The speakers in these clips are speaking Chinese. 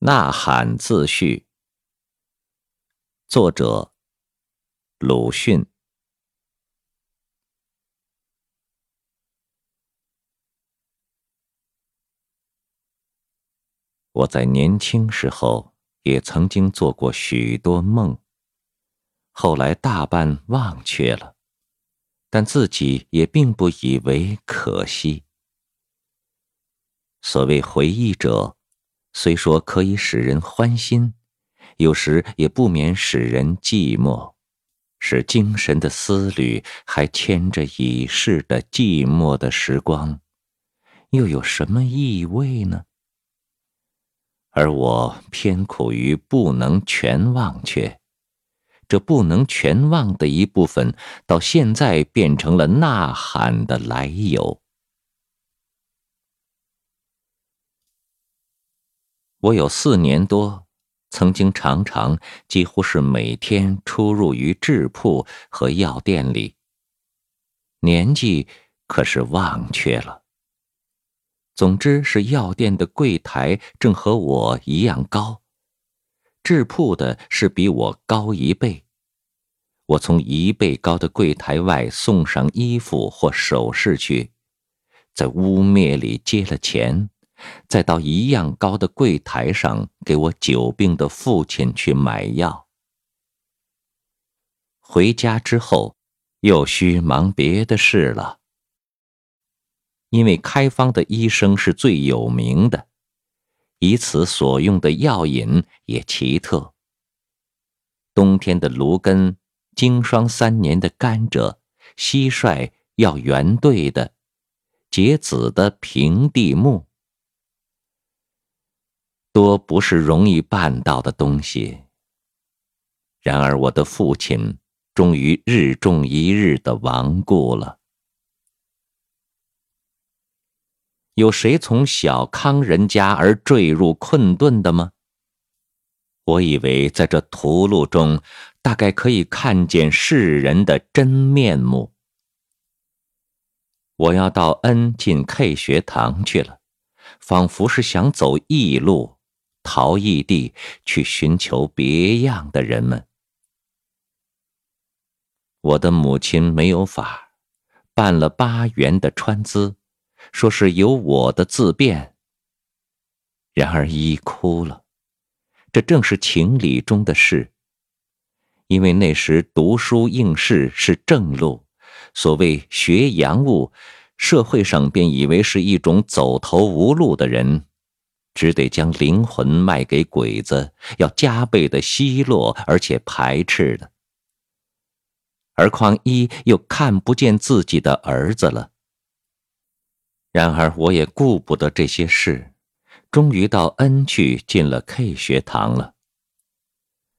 呐喊自序，作者鲁迅。我在年轻时候也曾经做过许多梦，后来大半忘却了，但自己也并不以为可惜。所谓回忆者。虽说可以使人欢心，有时也不免使人寂寞，使精神的思虑还牵着已逝的寂寞的时光，又有什么意味呢？而我偏苦于不能全忘却，这不能全忘的一部分，到现在变成了呐喊的来由。我有四年多，曾经常常几乎是每天出入于制铺和药店里。年纪可是忘却了。总之是药店的柜台正和我一样高，制铺的是比我高一倍。我从一倍高的柜台外送上衣服或首饰去，在污蔑里接了钱。再到一样高的柜台上，给我久病的父亲去买药。回家之后，又需忙别的事了。因为开方的医生是最有名的，以此所用的药引也奇特。冬天的芦根，经霜三年的甘蔗，蟋蟀要圆对的，结籽的平地木。多不是容易办到的东西。然而，我的父亲终于日重一日的亡故了。有谁从小康人家而坠入困顿的吗？我以为在这屠戮中，大概可以看见世人的真面目。我要到 N 进 K 学堂去了，仿佛是想走异路。逃异地去寻求别样的人们。我的母亲没有法，办了八元的川资，说是有我的自便。然而一哭了，这正是情理中的事。因为那时读书应试是正路，所谓学洋务，社会上便以为是一种走投无路的人。只得将灵魂卖给鬼子，要加倍的奚落，而且排斥的。而况一又看不见自己的儿子了。然而我也顾不得这些事，终于到 N 去进了 K 学堂了。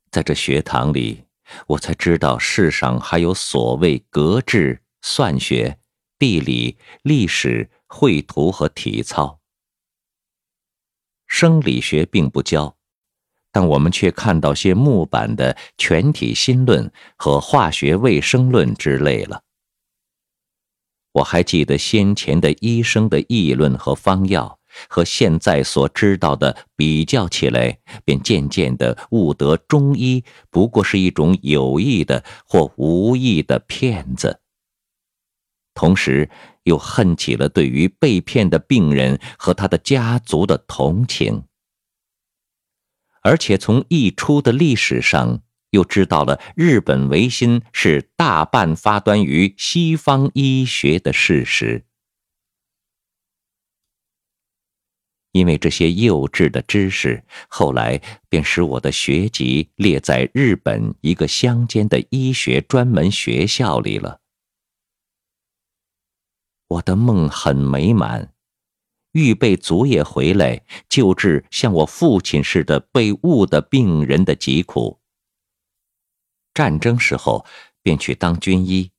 在这学堂里，我才知道世上还有所谓格致、算学、地理、历史、绘图和体操。生理学并不教，但我们却看到些木板的全体心论和化学卫生论之类了。我还记得先前的医生的议论和方药，和现在所知道的比较起来，便渐渐的悟得中医不过是一种有意的或无意的骗子。同时，又恨起了对于被骗的病人和他的家族的同情，而且从一出的历史上，又知道了日本维新是大半发端于西方医学的事实。因为这些幼稚的知识，后来便使我的学籍列在日本一个乡间的医学专门学校里了。我的梦很美满，预备足夜回来救治像我父亲似的被误的病人的疾苦。战争时候便去当军医，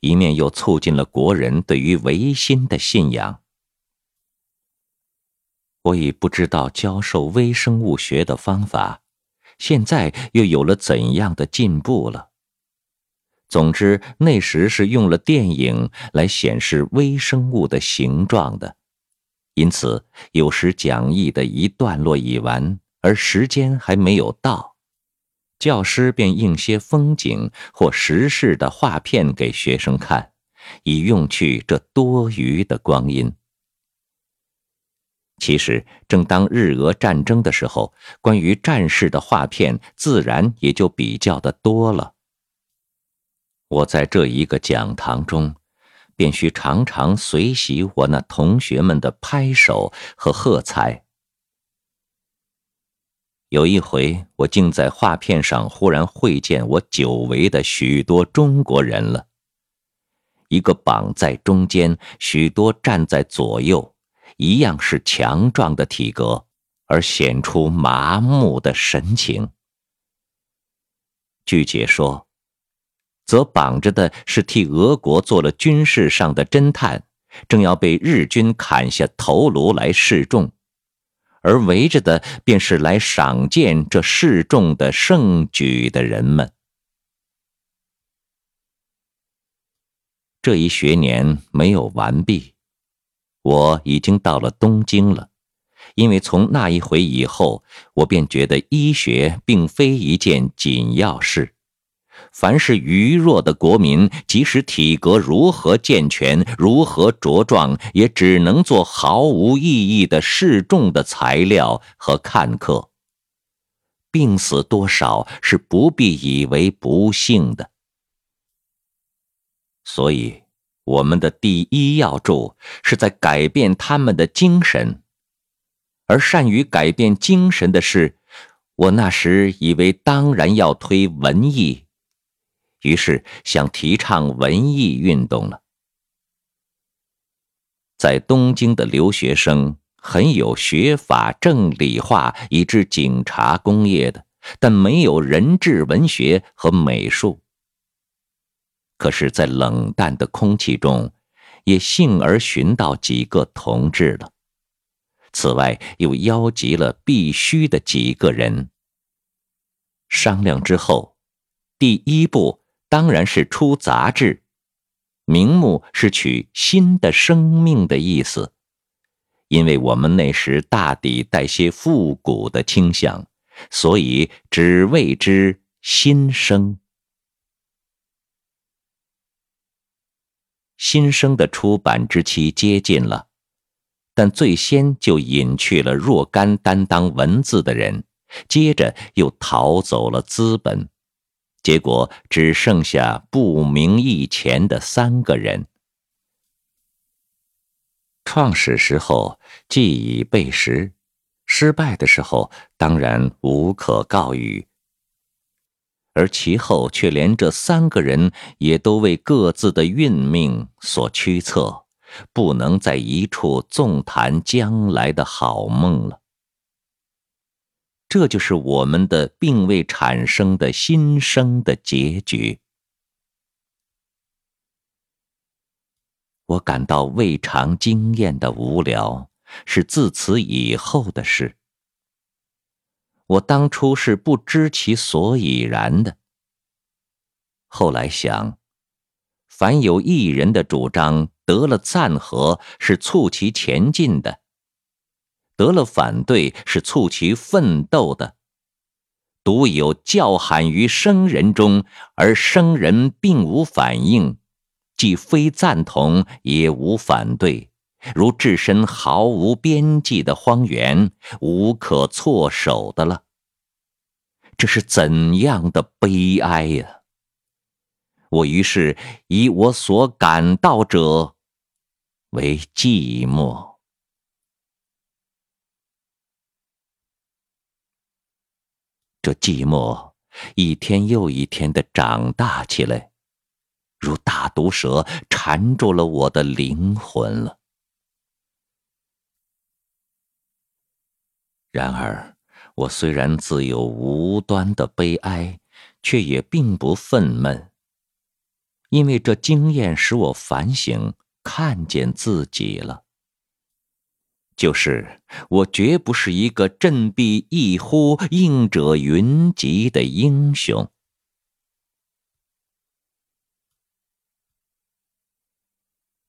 一面又促进了国人对于维新的信仰。我已不知道教授微生物学的方法，现在又有了怎样的进步了？总之，那时是用了电影来显示微生物的形状的，因此有时讲义的一段落已完，而时间还没有到，教师便印些风景或时事的画片给学生看，以用去这多余的光阴。其实，正当日俄战争的时候，关于战事的画片自然也就比较的多了。我在这一个讲堂中，便需常常随喜我那同学们的拍手和喝彩。有一回，我竟在画片上忽然会见我久违的许多中国人了。一个绑在中间，许多站在左右。一样是强壮的体格，而显出麻木的神情。据解说，则绑着的是替俄国做了军事上的侦探，正要被日军砍下头颅来示众；而围着的便是来赏见这示众的盛举的人们。这一学年没有完毕。我已经到了东京了，因为从那一回以后，我便觉得医学并非一件紧要事。凡是愚弱的国民，即使体格如何健全、如何茁壮，也只能做毫无意义的示众的材料和看客。病死多少是不必以为不幸的，所以。我们的第一要著是在改变他们的精神，而善于改变精神的是，我那时以为当然要推文艺，于是想提倡文艺运动了。在东京的留学生很有学法、政理化以至警察、工业的，但没有人质文学和美术。可是，在冷淡的空气中，也幸而寻到几个同志了。此外，又邀集了必须的几个人。商量之后，第一步当然是出杂志，名目是取“新的生命”的意思，因为我们那时大抵带些复古的倾向，所以只谓之“新生”。新生的出版之期接近了，但最先就隐去了若干担当文字的人，接着又逃走了资本，结果只剩下不明义钱的三个人。创始时候既已备时，失败的时候当然无可告语。而其后却连这三个人也都为各自的运命所驱策，不能在一处纵谈将来的好梦了。这就是我们的并未产生的新生的结局。我感到未尝经验的无聊，是自此以后的事。我当初是不知其所以然的。后来想，凡有一人的主张得了赞和，是促其前进的；得了反对，是促其奋斗的。独有叫喊于生人中，而生人并无反应，既非赞同，也无反对。如置身毫无边际的荒原，无可措手的了。这是怎样的悲哀呀！我于是以我所感到者为寂寞。这寂寞一天又一天的长大起来，如大毒蛇缠住了我的灵魂了。然而，我虽然自有无端的悲哀，却也并不愤懑，因为这经验使我反省，看见自己了。就是我绝不是一个振臂一呼应者云集的英雄，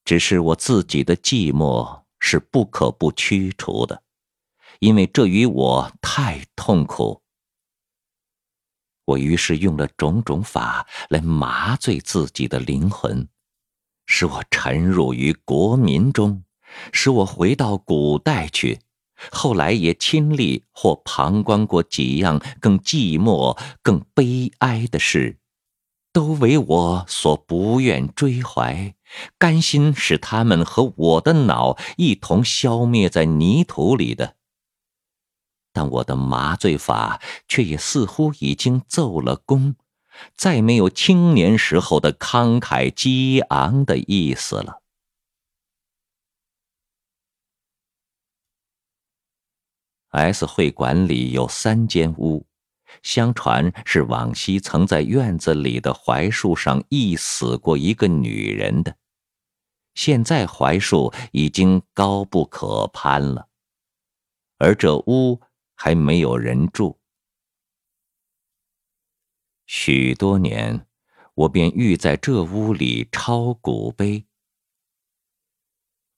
只是我自己的寂寞是不可不驱除的。因为这与我太痛苦。我于是用了种种法来麻醉自己的灵魂，使我沉入于国民中，使我回到古代去。后来也亲历或旁观过几样更寂寞、更悲哀的事，都为我所不愿追怀，甘心使他们和我的脑一同消灭在泥土里的。但我的麻醉法却也似乎已经奏了功，再没有青年时候的慷慨激昂的意思了。S 会馆里有三间屋，相传是往昔曾在院子里的槐树上缢死过一个女人的，现在槐树已经高不可攀了，而这屋。还没有人住，许多年，我便欲在这屋里抄古碑。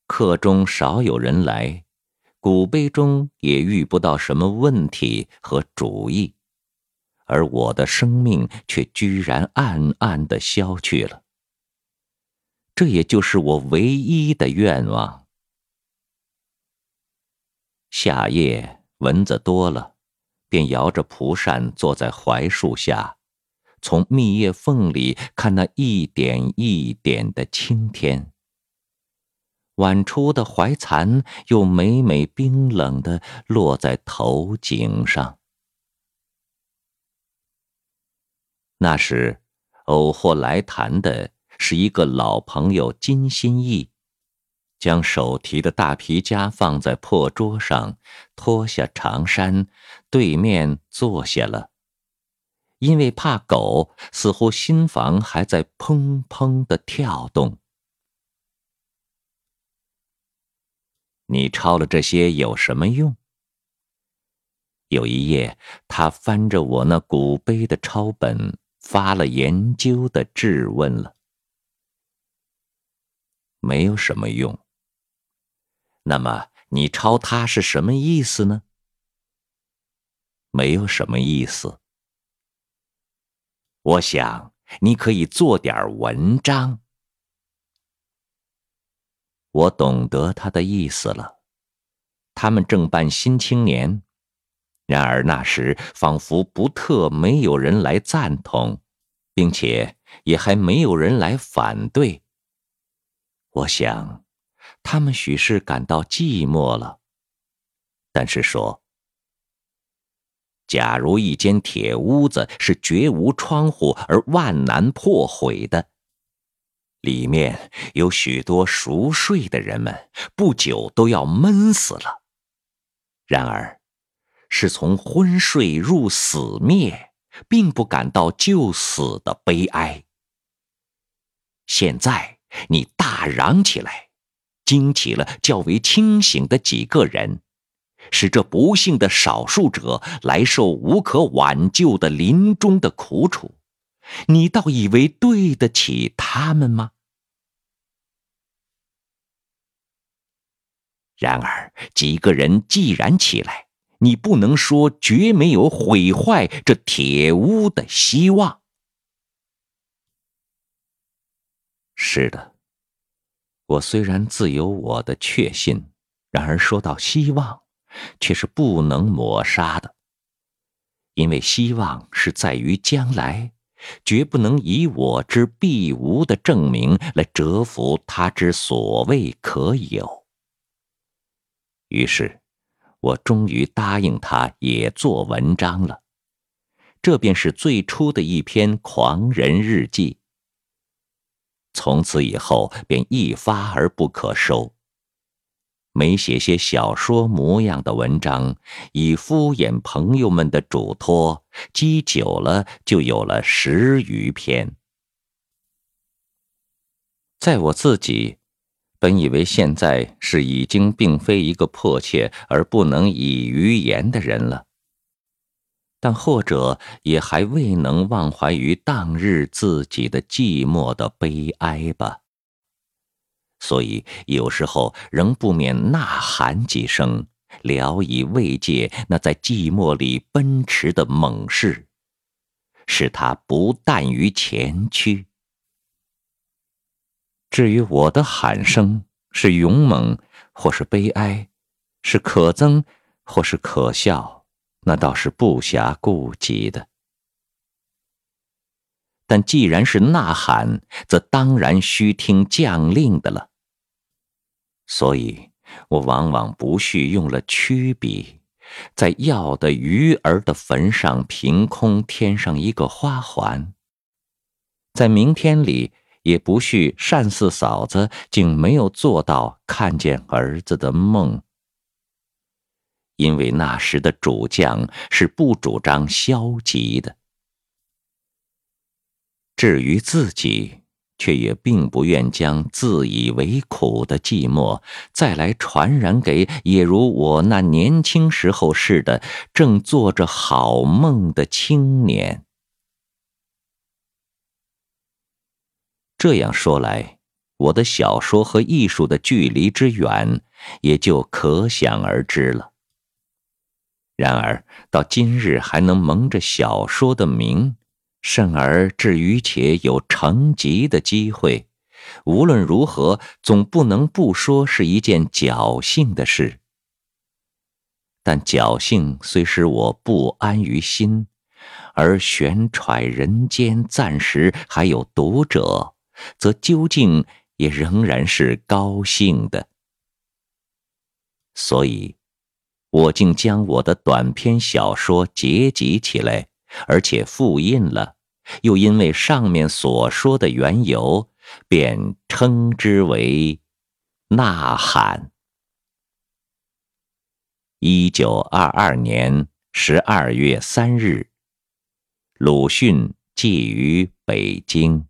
客中少有人来，古碑中也遇不到什么问题和主意，而我的生命却居然暗暗的消去了。这也就是我唯一的愿望。夏夜。蚊子多了，便摇着蒲扇坐在槐树下，从密叶缝里看那一点一点的青天。晚出的怀蚕又每每冰冷的落在头颈上。那时，偶或来谈的是一个老朋友金心义。将手提的大皮夹放在破桌上，脱下长衫，对面坐下了。因为怕狗，似乎心房还在砰砰的跳动。你抄了这些有什么用？有一夜，他翻着我那古碑的抄本，发了研究的质问了。没有什么用。那么你抄它是什么意思呢？没有什么意思。我想你可以做点文章。我懂得他的意思了。他们正办《新青年》，然而那时仿佛不特没有人来赞同，并且也还没有人来反对。我想。他们许是感到寂寞了，但是说：假如一间铁屋子是绝无窗户而万难破毁的，里面有许多熟睡的人们，不久都要闷死了。然而，是从昏睡入死灭，并不感到就死的悲哀。现在你大嚷起来。惊起了较为清醒的几个人，使这不幸的少数者来受无可挽救的临终的苦楚，你倒以为对得起他们吗？然而，几个人既然起来，你不能说绝没有毁坏这铁屋的希望。是的。我虽然自有我的确信，然而说到希望，却是不能抹杀的。因为希望是在于将来，绝不能以我之必无的证明来折服他之所谓可有。于是，我终于答应他也做文章了。这便是最初的一篇狂人日记。从此以后便一发而不可收。每写些小说模样的文章，以敷衍朋友们的嘱托，积久了就有了十余篇。在我自己，本以为现在是已经并非一个迫切而不能以于言的人了。但或者也还未能忘怀于当日自己的寂寞的悲哀吧，所以有时候仍不免呐喊几声，聊以慰藉那在寂寞里奔驰的猛士，使他不惮于前驱。至于我的喊声是勇猛或是悲哀，是可憎或是可笑，那倒是不暇顾及的。但既然是呐喊，则当然需听将令的了。所以，我往往不恤用了曲笔，在要的鱼儿的坟上凭空添上一个花环。在明天里，也不恤单四嫂子竟没有做到看见儿子的梦，因为那时的主将是不主张消极的。至于自己，却也并不愿将自以为苦的寂寞再来传染给也如我那年轻时候似的正做着好梦的青年。这样说来，我的小说和艺术的距离之远，也就可想而知了。然而到今日还能蒙着小说的名。甚而至于且有成疾的机会，无论如何，总不能不说是一件侥幸的事。但侥幸虽使我不安于心，而悬揣人间暂时还有读者，则究竟也仍然是高兴的。所以，我竟将我的短篇小说结集起来。而且复印了，又因为上面所说的缘由，便称之为《呐喊》。一九二二年十二月三日，鲁迅寄于北京。